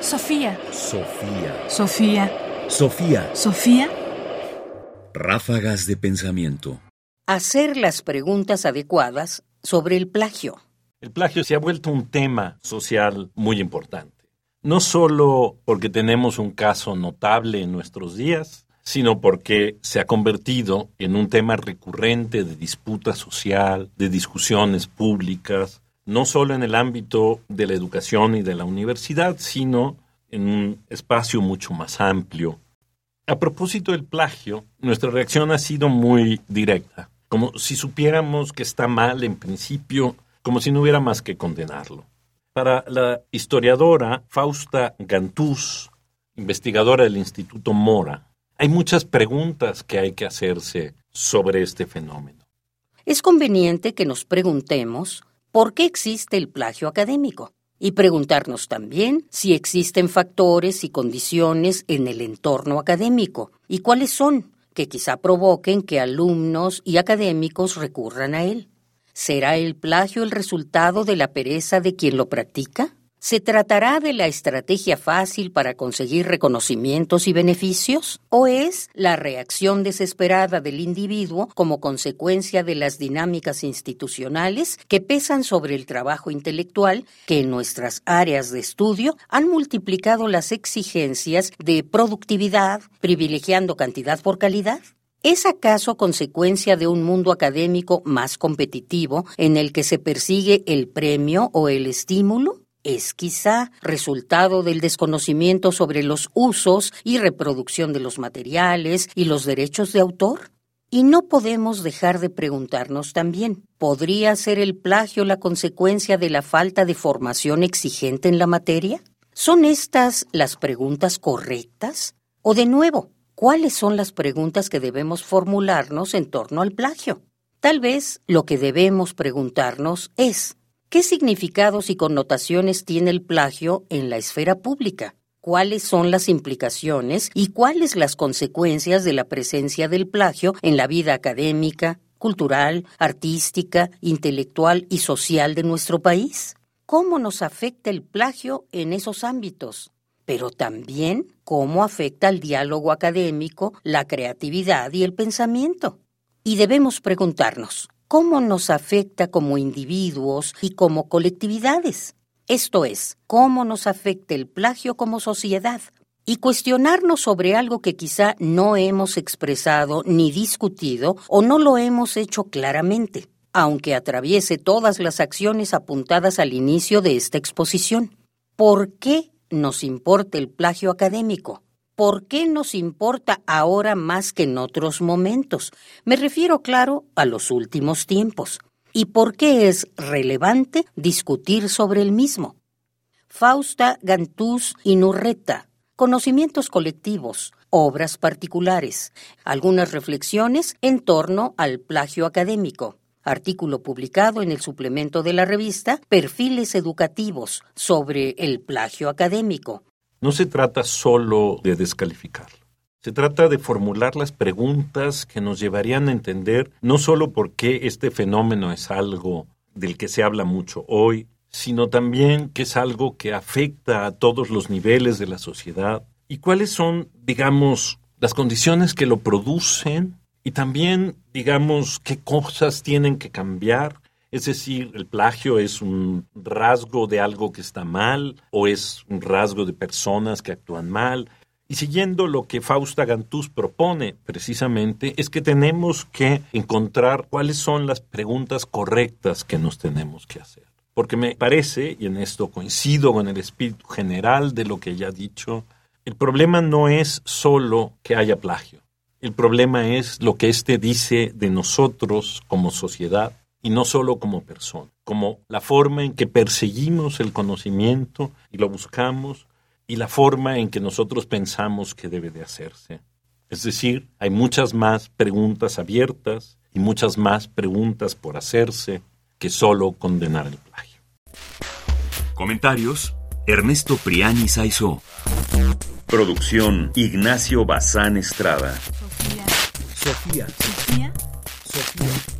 Sofía. Sofía. Sofía. Sofía. Sofía. Ráfagas de pensamiento. Hacer las preguntas adecuadas sobre el plagio. El plagio se ha vuelto un tema social muy importante. No solo porque tenemos un caso notable en nuestros días, sino porque se ha convertido en un tema recurrente de disputa social, de discusiones públicas, no solo en el ámbito de la educación y de la universidad, sino en un espacio mucho más amplio. A propósito del plagio, nuestra reacción ha sido muy directa, como si supiéramos que está mal en principio, como si no hubiera más que condenarlo. Para la historiadora Fausta Gantús, investigadora del Instituto Mora, hay muchas preguntas que hay que hacerse sobre este fenómeno. Es conveniente que nos preguntemos por qué existe el plagio académico y preguntarnos también si existen factores y condiciones en el entorno académico y cuáles son que quizá provoquen que alumnos y académicos recurran a él. ¿Será el plagio el resultado de la pereza de quien lo practica? ¿Se tratará de la estrategia fácil para conseguir reconocimientos y beneficios? ¿O es la reacción desesperada del individuo como consecuencia de las dinámicas institucionales que pesan sobre el trabajo intelectual que en nuestras áreas de estudio han multiplicado las exigencias de productividad, privilegiando cantidad por calidad? ¿Es acaso consecuencia de un mundo académico más competitivo en el que se persigue el premio o el estímulo? Es quizá resultado del desconocimiento sobre los usos y reproducción de los materiales y los derechos de autor? Y no podemos dejar de preguntarnos también, ¿podría ser el plagio la consecuencia de la falta de formación exigente en la materia? ¿Son estas las preguntas correctas? O de nuevo, ¿cuáles son las preguntas que debemos formularnos en torno al plagio? Tal vez lo que debemos preguntarnos es, ¿Qué significados y connotaciones tiene el plagio en la esfera pública? ¿Cuáles son las implicaciones y cuáles las consecuencias de la presencia del plagio en la vida académica, cultural, artística, intelectual y social de nuestro país? ¿Cómo nos afecta el plagio en esos ámbitos? Pero también cómo afecta el diálogo académico, la creatividad y el pensamiento. Y debemos preguntarnos, cómo nos afecta como individuos y como colectividades. Esto es, cómo nos afecta el plagio como sociedad. Y cuestionarnos sobre algo que quizá no hemos expresado ni discutido o no lo hemos hecho claramente, aunque atraviese todas las acciones apuntadas al inicio de esta exposición. ¿Por qué nos importa el plagio académico? ¿Por qué nos importa ahora más que en otros momentos? Me refiero, claro, a los últimos tiempos. ¿Y por qué es relevante discutir sobre el mismo? Fausta Gantús y Nurreta. Conocimientos colectivos, obras particulares, algunas reflexiones en torno al plagio académico. Artículo publicado en el suplemento de la revista Perfiles Educativos sobre el plagio académico, no se trata solo de descalificarlo. Se trata de formular las preguntas que nos llevarían a entender no solo por qué este fenómeno es algo del que se habla mucho hoy, sino también que es algo que afecta a todos los niveles de la sociedad y cuáles son, digamos, las condiciones que lo producen y también, digamos, qué cosas tienen que cambiar es decir, el plagio es un rasgo de algo que está mal o es un rasgo de personas que actúan mal. Y siguiendo lo que Fausta Gantús propone precisamente, es que tenemos que encontrar cuáles son las preguntas correctas que nos tenemos que hacer. Porque me parece, y en esto coincido con el espíritu general de lo que ya he dicho, el problema no es solo que haya plagio. El problema es lo que éste dice de nosotros como sociedad y no solo como persona, como la forma en que perseguimos el conocimiento y lo buscamos y la forma en que nosotros pensamos que debe de hacerse. Es decir, hay muchas más preguntas abiertas y muchas más preguntas por hacerse que solo condenar el plagio. Comentarios: Ernesto Priani Saizó. Producción: Ignacio Bazán Estrada. Sofía. Sofía. Sofía. Sofía.